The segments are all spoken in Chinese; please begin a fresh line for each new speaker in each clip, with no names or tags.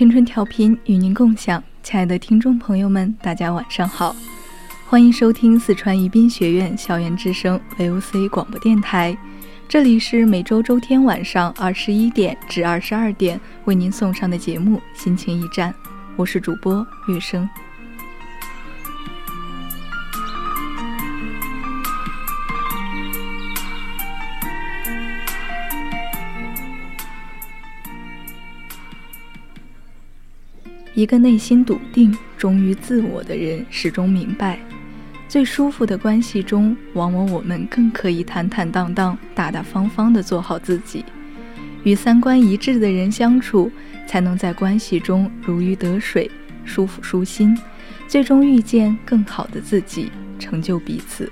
青春调频与您共享，亲爱的听众朋友们，大家晚上好，欢迎收听四川宜宾学院校园之声 VOC 广播电台，这里是每周周天晚上二十一点至二十二点为您送上的节目《心情驿站》，我是主播月生。一个内心笃定、忠于自我的人，始终明白，最舒服的关系中，往往我们更可以坦坦荡荡、大大方方地做好自己。与三观一致的人相处，才能在关系中如鱼得水、舒服舒心，最终遇见更好的自己，成就彼此。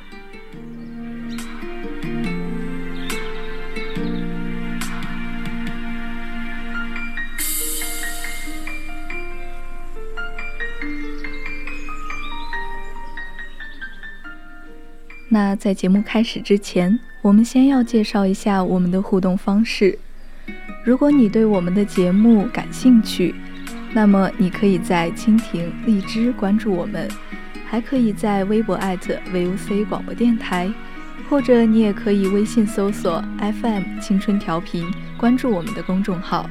那在节目开始之前，我们先要介绍一下我们的互动方式。如果你对我们的节目感兴趣，那么你可以在蜻蜓、荔枝关注我们，还可以在微博 @VOC 广播电台，或者你也可以微信搜索 FM 青春调频，关注我们的公众号。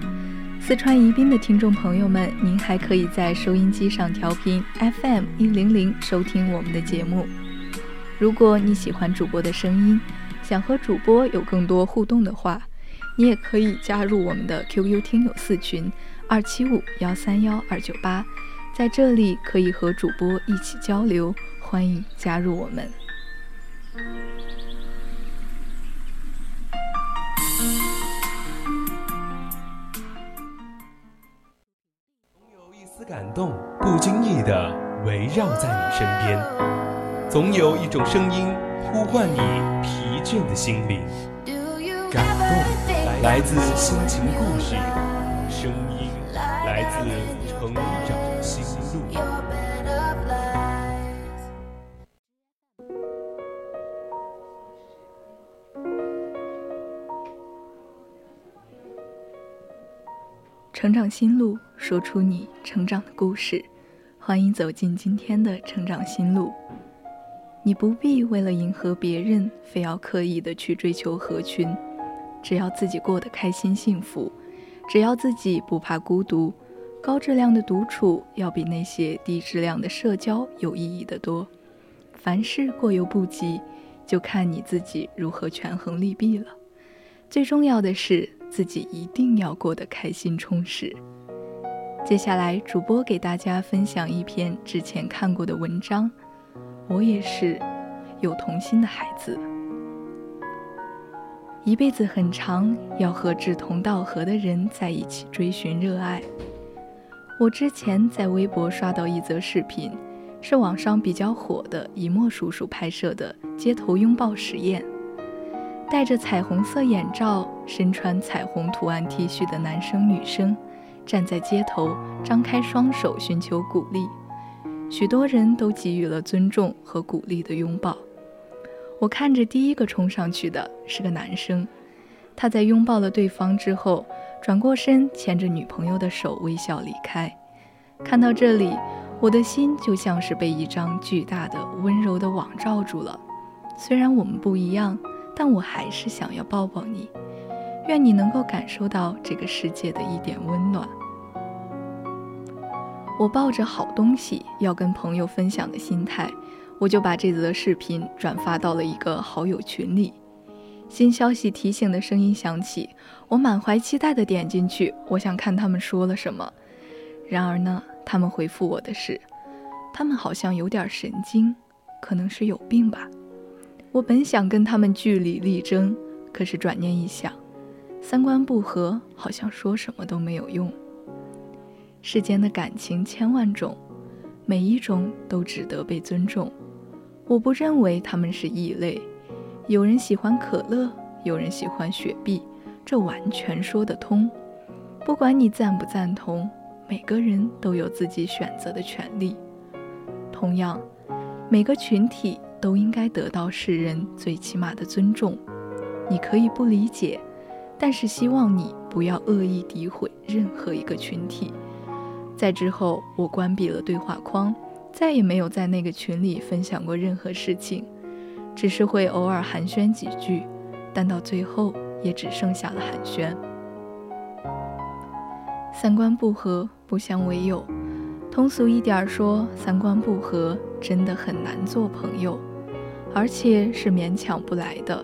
四川宜宾的听众朋友们，您还可以在收音机上调频 FM 一零零收听我们的节目。如果你喜欢主播的声音，想和主播有更多互动的话，你也可以加入我们的 QQ 听友四群二七五幺三幺二九八，在这里可以和主播一起交流，欢迎加入我们。
总有一丝感动，不经意的围绕在你身边。总有一种声音呼唤你疲倦的心灵，感动来自心情故事，声音来自成长心路。
成长心路，说出你成长的故事。欢迎走进今天的成长心路。你不必为了迎合别人，非要刻意的去追求合群，只要自己过得开心幸福，只要自己不怕孤独，高质量的独处要比那些低质量的社交有意义的多。凡事过犹不及，就看你自己如何权衡利弊了。最重要的是，自己一定要过得开心充实。接下来，主播给大家分享一篇之前看过的文章。我也是有童心的孩子，一辈子很长，要和志同道合的人在一起追寻热爱。我之前在微博刷到一则视频，是网上比较火的一墨叔叔拍摄的街头拥抱实验。戴着彩虹色眼罩、身穿彩虹图案 T 恤的男生女生，站在街头，张开双手寻求鼓励。许多人都给予了尊重和鼓励的拥抱。我看着第一个冲上去的是个男生，他在拥抱了对方之后，转过身牵着女朋友的手微笑离开。看到这里，我的心就像是被一张巨大的温柔的网罩住了。虽然我们不一样，但我还是想要抱抱你。愿你能够感受到这个世界的一点温暖。我抱着好东西要跟朋友分享的心态，我就把这则视频转发到了一个好友群里。新消息提醒的声音响起，我满怀期待的点进去，我想看他们说了什么。然而呢，他们回复我的是，他们好像有点神经，可能是有病吧。我本想跟他们据理力争，可是转念一想。三观不合，好像说什么都没有用。世间的感情千万种，每一种都值得被尊重。我不认为他们是异类。有人喜欢可乐，有人喜欢雪碧，这完全说得通。不管你赞不赞同，每个人都有自己选择的权利。同样，每个群体都应该得到世人最起码的尊重。你可以不理解。但是希望你不要恶意诋毁任何一个群体。在之后，我关闭了对话框，再也没有在那个群里分享过任何事情，只是会偶尔寒暄几句，但到最后也只剩下了寒暄。三观不合，不相为友。通俗一点说，三观不合真的很难做朋友，而且是勉强不来的。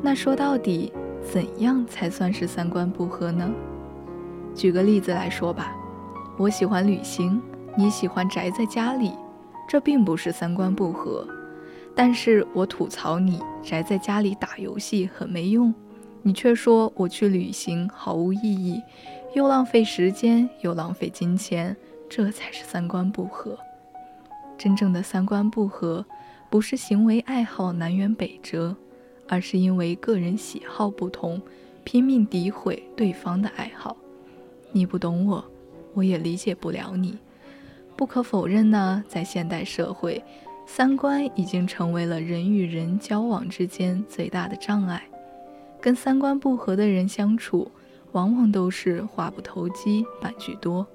那说到底。怎样才算是三观不合呢？举个例子来说吧，我喜欢旅行，你喜欢宅在家里，这并不是三观不合。但是我吐槽你宅在家里打游戏很没用，你却说我去旅行毫无意义，又浪费时间又浪费金钱，这才是三观不合。真正的三观不合，不是行为爱好南辕北辙。而是因为个人喜好不同，拼命诋毁对方的爱好。你不懂我，我也理解不了你。不可否认呢，在现代社会，三观已经成为了人与人交往之间最大的障碍。跟三观不合的人相处，往往都是话不投机半句多，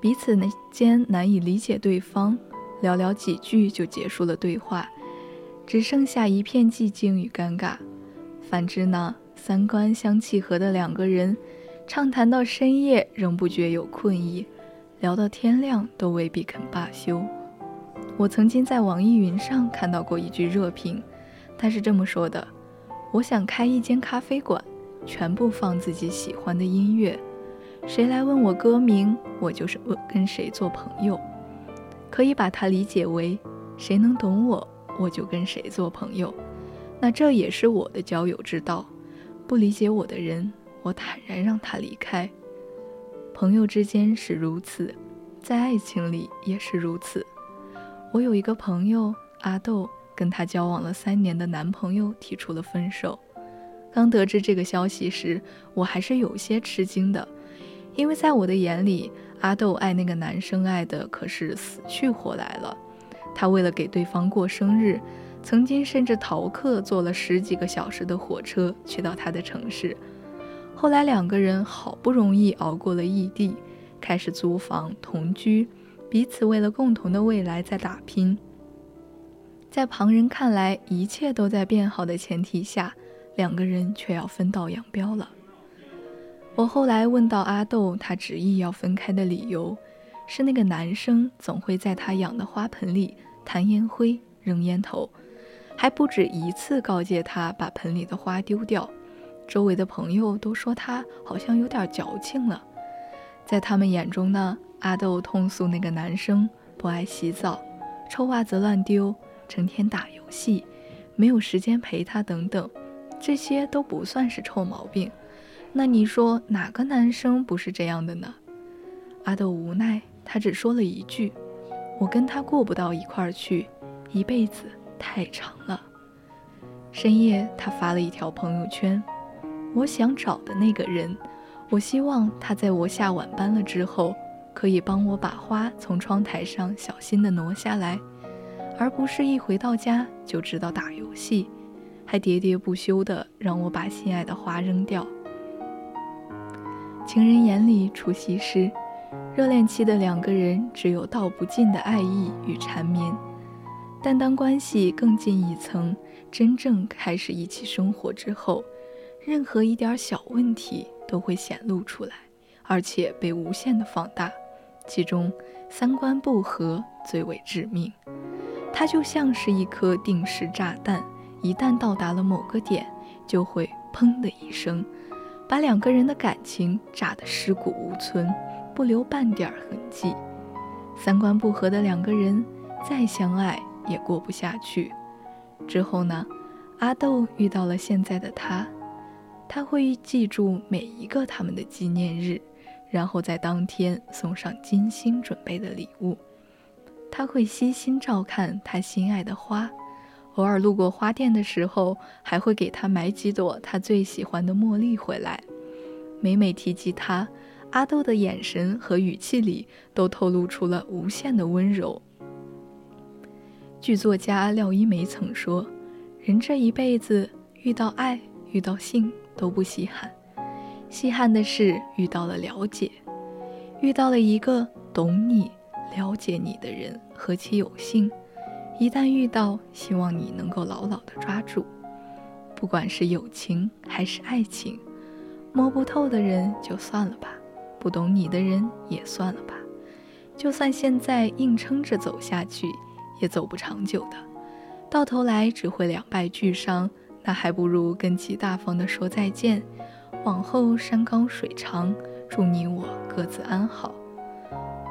彼此间难以理解对方，寥寥几句就结束了对话。只剩下一片寂静与尴尬。反之呢，三观相契合的两个人，畅谈到深夜仍不觉有困意，聊到天亮都未必肯罢休。我曾经在网易云上看到过一句热评，他是这么说的：“我想开一间咖啡馆，全部放自己喜欢的音乐，谁来问我歌名，我就是问跟谁做朋友。可以把它理解为，谁能懂我。”我就跟谁做朋友，那这也是我的交友之道。不理解我的人，我坦然让他离开。朋友之间是如此，在爱情里也是如此。我有一个朋友阿豆，跟她交往了三年的男朋友提出了分手。刚得知这个消息时，我还是有些吃惊的，因为在我的眼里，阿豆爱那个男生爱的可是死去活来了。他为了给对方过生日，曾经甚至逃课坐了十几个小时的火车去到他的城市。后来两个人好不容易熬过了异地，开始租房同居，彼此为了共同的未来在打拼。在旁人看来一切都在变好的前提下，两个人却要分道扬镳了。我后来问到阿豆，他执意要分开的理由，是那个男生总会在他养的花盆里。弹烟灰、扔烟头，还不止一次告诫他把盆里的花丢掉。周围的朋友都说他好像有点矫情了。在他们眼中呢，阿豆痛诉那个男生不爱洗澡、臭袜子乱丢、成天打游戏、没有时间陪他等等，这些都不算是臭毛病。那你说哪个男生不是这样的呢？阿豆无奈，他只说了一句。我跟他过不到一块儿去，一辈子太长了。深夜，他发了一条朋友圈：“我想找的那个人，我希望他在我下晚班了之后，可以帮我把花从窗台上小心地挪下来，而不是一回到家就知道打游戏，还喋喋不休地让我把心爱的花扔掉。”情人眼里出西施。热恋期的两个人只有道不尽的爱意与缠绵，但当关系更进一层，真正开始一起生活之后，任何一点小问题都会显露出来，而且被无限的放大。其中，三观不合最为致命。它就像是一颗定时炸弹，一旦到达了某个点，就会砰的一声，把两个人的感情炸得尸骨无存，不留半点痕迹。三观不合的两个人再相爱也过不下去。之后呢，阿豆遇到了现在的他，他会记住每一个他们的纪念日。然后在当天送上精心准备的礼物，他会悉心照看他心爱的花，偶尔路过花店的时候，还会给他买几朵他最喜欢的茉莉回来。每每提及他，阿豆的眼神和语气里都透露出了无限的温柔。剧作家廖一梅曾说：“人这一辈子遇到爱、遇到性都不稀罕。”稀罕的是遇到了了解，遇到了一个懂你、了解你的人，何其有幸！一旦遇到，希望你能够牢牢的抓住。不管是友情还是爱情，摸不透的人就算了吧，不懂你的人也算了吧。就算现在硬撑着走下去，也走不长久的，到头来只会两败俱伤。那还不如跟其大方的说再见。往后山高水长，祝你我各自安好。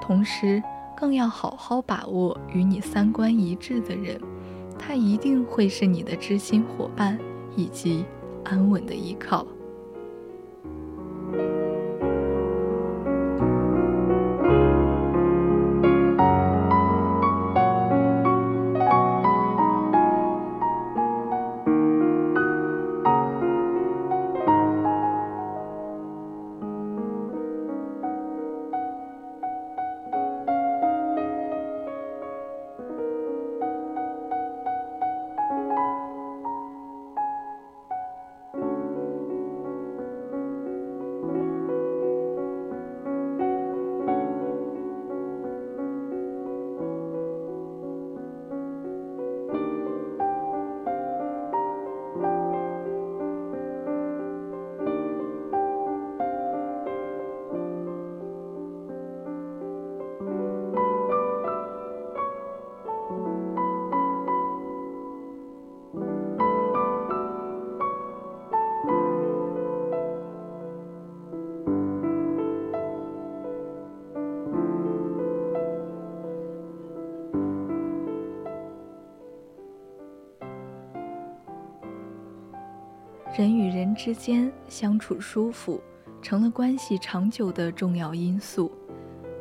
同时，更要好好把握与你三观一致的人，他一定会是你的知心伙伴以及安稳的依靠。人与人之间相处舒服，成了关系长久的重要因素。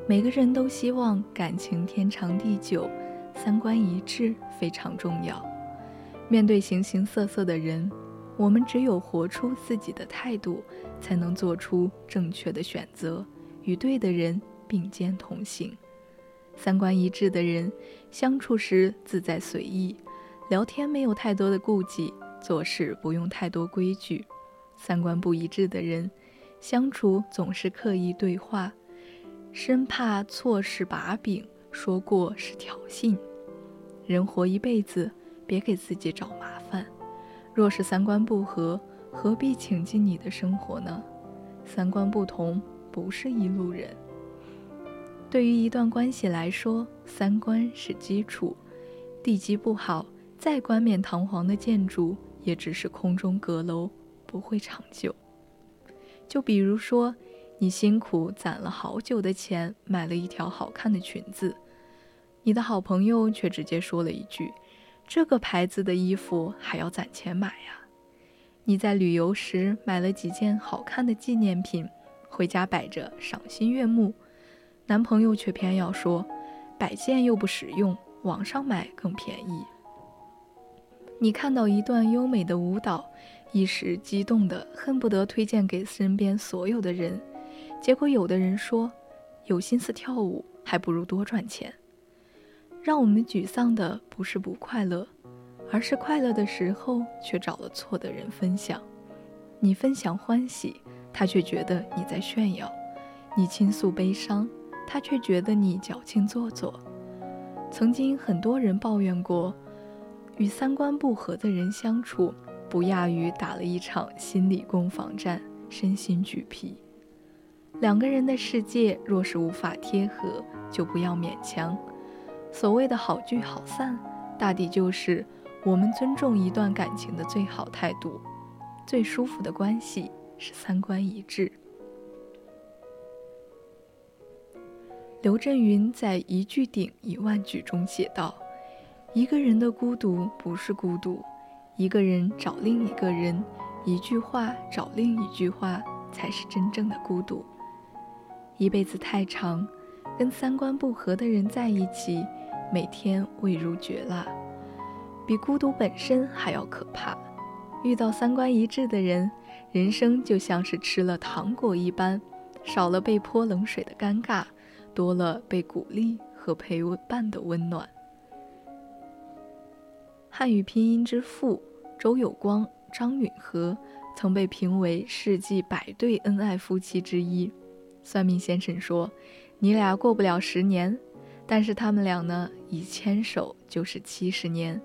每个人都希望感情天长地久，三观一致非常重要。面对形形色色的人，我们只有活出自己的态度，才能做出正确的选择，与对的人并肩同行。三观一致的人，相处时自在随意，聊天没有太多的顾忌。做事不用太多规矩，三观不一致的人相处总是刻意对话，生怕错失把柄，说过是挑衅。人活一辈子，别给自己找麻烦。若是三观不合，何必请进你的生活呢？三观不同不是一路人。对于一段关系来说，三观是基础，地基不好，再冠冕堂皇的建筑。也只是空中阁楼，不会长久。就比如说，你辛苦攒了好久的钱，买了一条好看的裙子，你的好朋友却直接说了一句：“这个牌子的衣服还要攒钱买呀？”你在旅游时买了几件好看的纪念品，回家摆着赏心悦目，男朋友却偏要说：“摆件又不实用，网上买更便宜。”你看到一段优美的舞蹈，一时激动的恨不得推荐给身边所有的人，结果有的人说，有心思跳舞还不如多赚钱。让我们沮丧的不是不快乐，而是快乐的时候却找了错的人分享。你分享欢喜，他却觉得你在炫耀；你倾诉悲伤，他却觉得你矫情做作。曾经很多人抱怨过。与三观不合的人相处，不亚于打了一场心理攻防战，身心俱疲。两个人的世界若是无法贴合，就不要勉强。所谓的好聚好散，大抵就是我们尊重一段感情的最好态度。最舒服的关系是三观一致。刘震云在《一句顶一万句》中写道。一个人的孤独不是孤独，一个人找另一个人，一句话找另一句话，才是真正的孤独。一辈子太长，跟三观不合的人在一起，每天味如绝蜡，比孤独本身还要可怕。遇到三观一致的人，人生就像是吃了糖果一般，少了被泼冷水的尴尬，多了被鼓励和陪伴的温暖。汉语拼音之父周有光、张允和曾被评为世纪百对恩爱夫妻之一。算命先生说：“你俩过不了十年，但是他们俩呢，一牵手就是七十年。”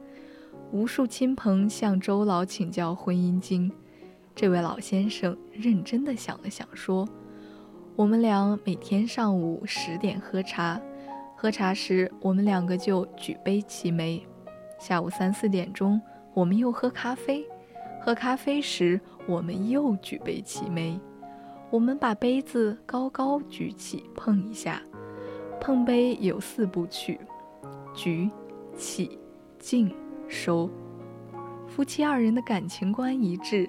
无数亲朋向周老请教婚姻经，这位老先生认真的想了想，说：“我们俩每天上午十点喝茶，喝茶时我们两个就举杯齐眉。”下午三四点钟，我们又喝咖啡。喝咖啡时，我们又举杯齐眉。我们把杯子高高举起，碰一下。碰杯有四部曲：举、起、敬、收。夫妻二人的感情观一致，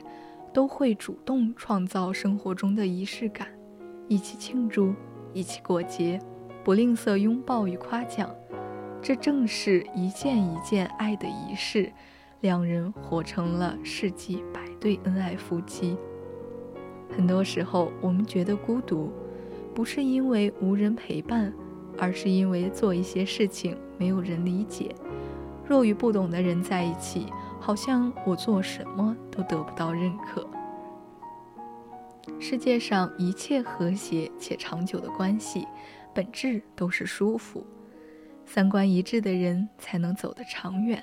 都会主动创造生活中的仪式感，一起庆祝，一起过节，不吝啬拥抱与夸奖。这正是一件一件爱的仪式，两人活成了世纪百对恩爱夫妻。很多时候，我们觉得孤独，不是因为无人陪伴，而是因为做一些事情没有人理解。若与不懂的人在一起，好像我做什么都得不到认可。世界上一切和谐且长久的关系，本质都是舒服。三观一致的人才能走得长远，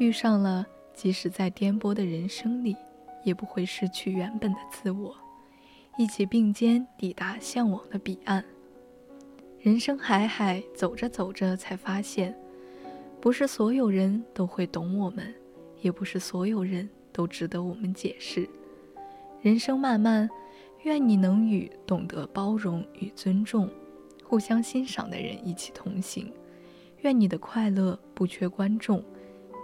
遇上了，即使在颠簸的人生里，也不会失去原本的自我，一起并肩抵达向往的彼岸。人生海海，走着走着才发现，不是所有人都会懂我们，也不是所有人都值得我们解释。人生漫漫，愿你能与懂得包容与尊重、互相欣赏的人一起同行。愿你的快乐不缺观众，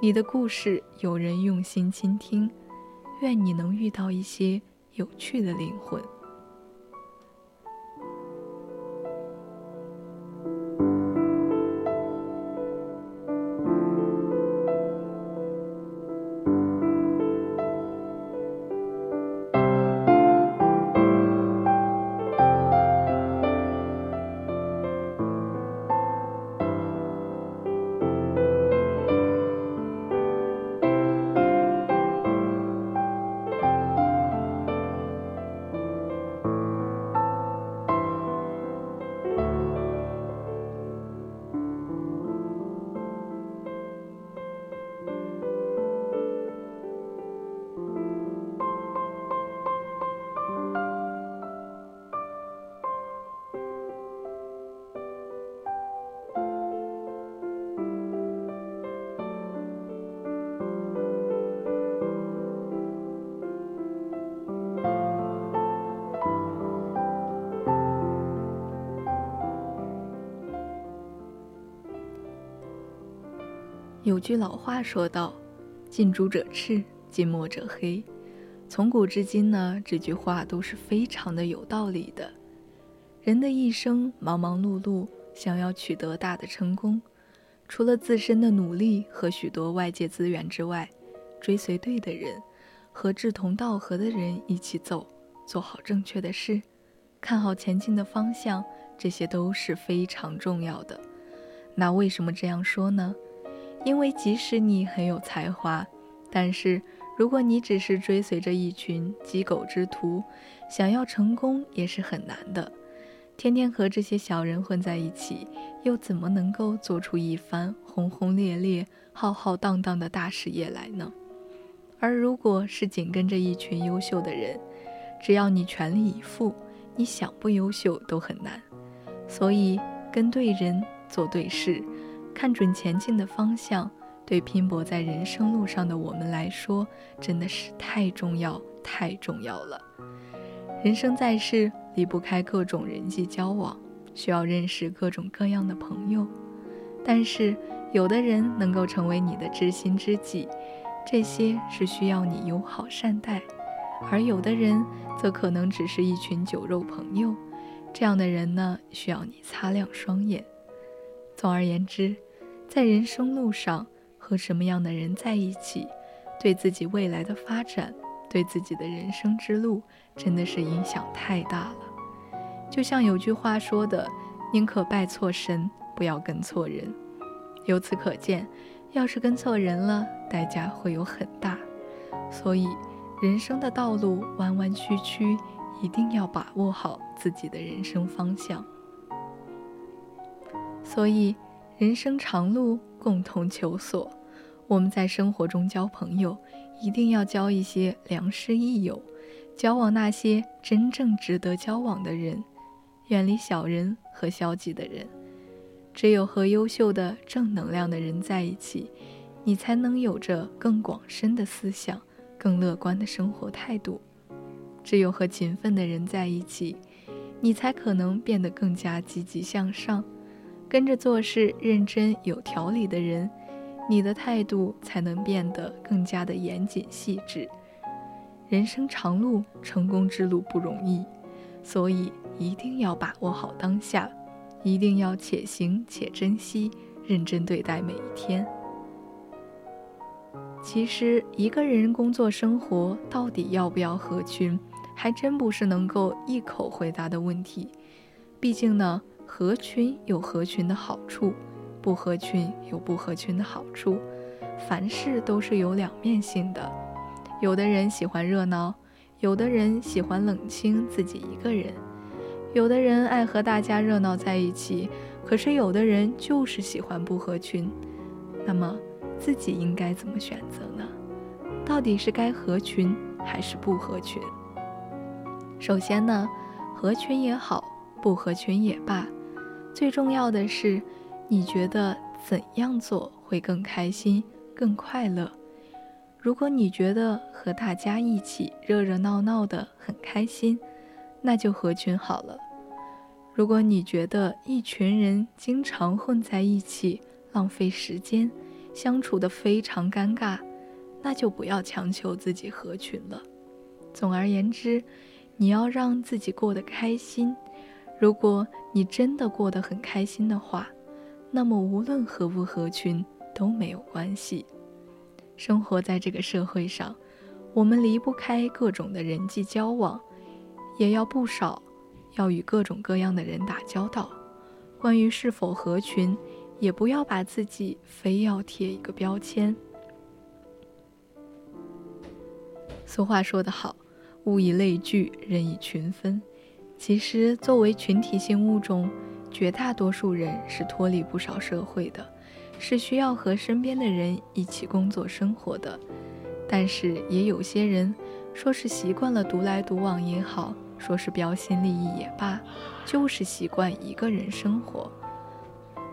你的故事有人用心倾听。愿你能遇到一些有趣的灵魂。句老话说道：“近朱者赤，近墨者黑。”从古至今呢，这句话都是非常的有道理的。人的一生忙忙碌碌，想要取得大的成功，除了自身的努力和许多外界资源之外，追随对的人，和志同道合的人一起走，做好正确的事，看好前进的方向，这些都是非常重要的。那为什么这样说呢？因为即使你很有才华，但是如果你只是追随着一群鸡狗之徒，想要成功也是很难的。天天和这些小人混在一起，又怎么能够做出一番轰轰烈烈、浩浩荡荡的大事业来呢？而如果是紧跟着一群优秀的人，只要你全力以赴，你想不优秀都很难。所以，跟对人，做对事，看准前进的方向，对拼搏在人生路上的我们来说，真的是太重要、太重要了。人生在世。离不开各种人际交往，需要认识各种各样的朋友。但是，有的人能够成为你的知心知己，这些是需要你友好善待；而有的人则可能只是一群酒肉朋友，这样的人呢，需要你擦亮双眼。总而言之，在人生路上和什么样的人在一起，对自己未来的发展。对自己的人生之路真的是影响太大了。就像有句话说的：“宁可拜错神，不要跟错人。”由此可见，要是跟错人了，代价会有很大。所以，人生的道路弯弯曲曲，一定要把握好自己的人生方向。所以，人生长路，共同求索。我们在生活中交朋友。一定要交一些良师益友，交往那些真正值得交往的人，远离小人和消极的人。只有和优秀的正能量的人在一起，你才能有着更广深的思想，更乐观的生活态度。只有和勤奋的人在一起，你才可能变得更加积极向上。跟着做事认真有条理的人。你的态度才能变得更加的严谨细致。人生长路，成功之路不容易，所以一定要把握好当下，一定要且行且珍惜，认真对待每一天。其实，一个人工作生活到底要不要合群，还真不是能够一口回答的问题。毕竟呢，合群有合群的好处。不合群有不合群的好处，凡事都是有两面性的。有的人喜欢热闹，有的人喜欢冷清自己一个人。有的人爱和大家热闹在一起，可是有的人就是喜欢不合群。那么自己应该怎么选择呢？到底是该合群还是不合群？首先呢，合群也好，不合群也罢，最重要的是。你觉得怎样做会更开心、更快乐？如果你觉得和大家一起热热闹闹的很开心，那就合群好了。如果你觉得一群人经常混在一起浪费时间，相处的非常尴尬，那就不要强求自己合群了。总而言之，你要让自己过得开心。如果你真的过得很开心的话，那么，无论合不合群都没有关系。生活在这个社会上，我们离不开各种的人际交往，也要不少，要与各种各样的人打交道。关于是否合群，也不要把自己非要贴一个标签。俗话说得好，“物以类聚，人以群分”。其实，作为群体性物种，绝大多数人是脱离不少社会的，是需要和身边的人一起工作生活的。但是也有些人，说是习惯了独来独往也好，说是标新立异也罢，就是习惯一个人生活，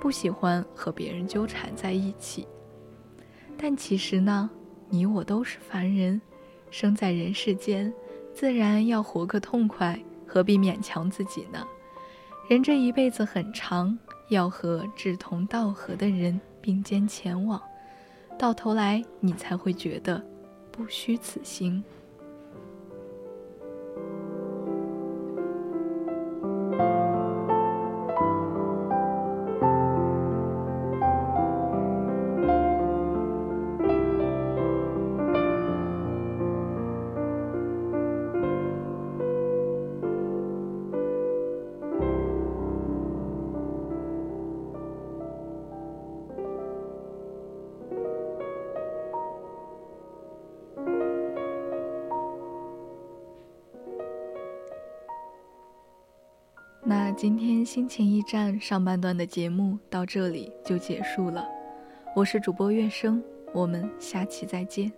不喜欢和别人纠缠在一起。但其实呢，你我都是凡人，生在人世间，自然要活个痛快，何必勉强自己呢？人这一辈子很长，要和志同道合的人并肩前往，到头来你才会觉得不虚此行。今天心情驿站上半段的节目到这里就结束了，我是主播月生，我们下期再见。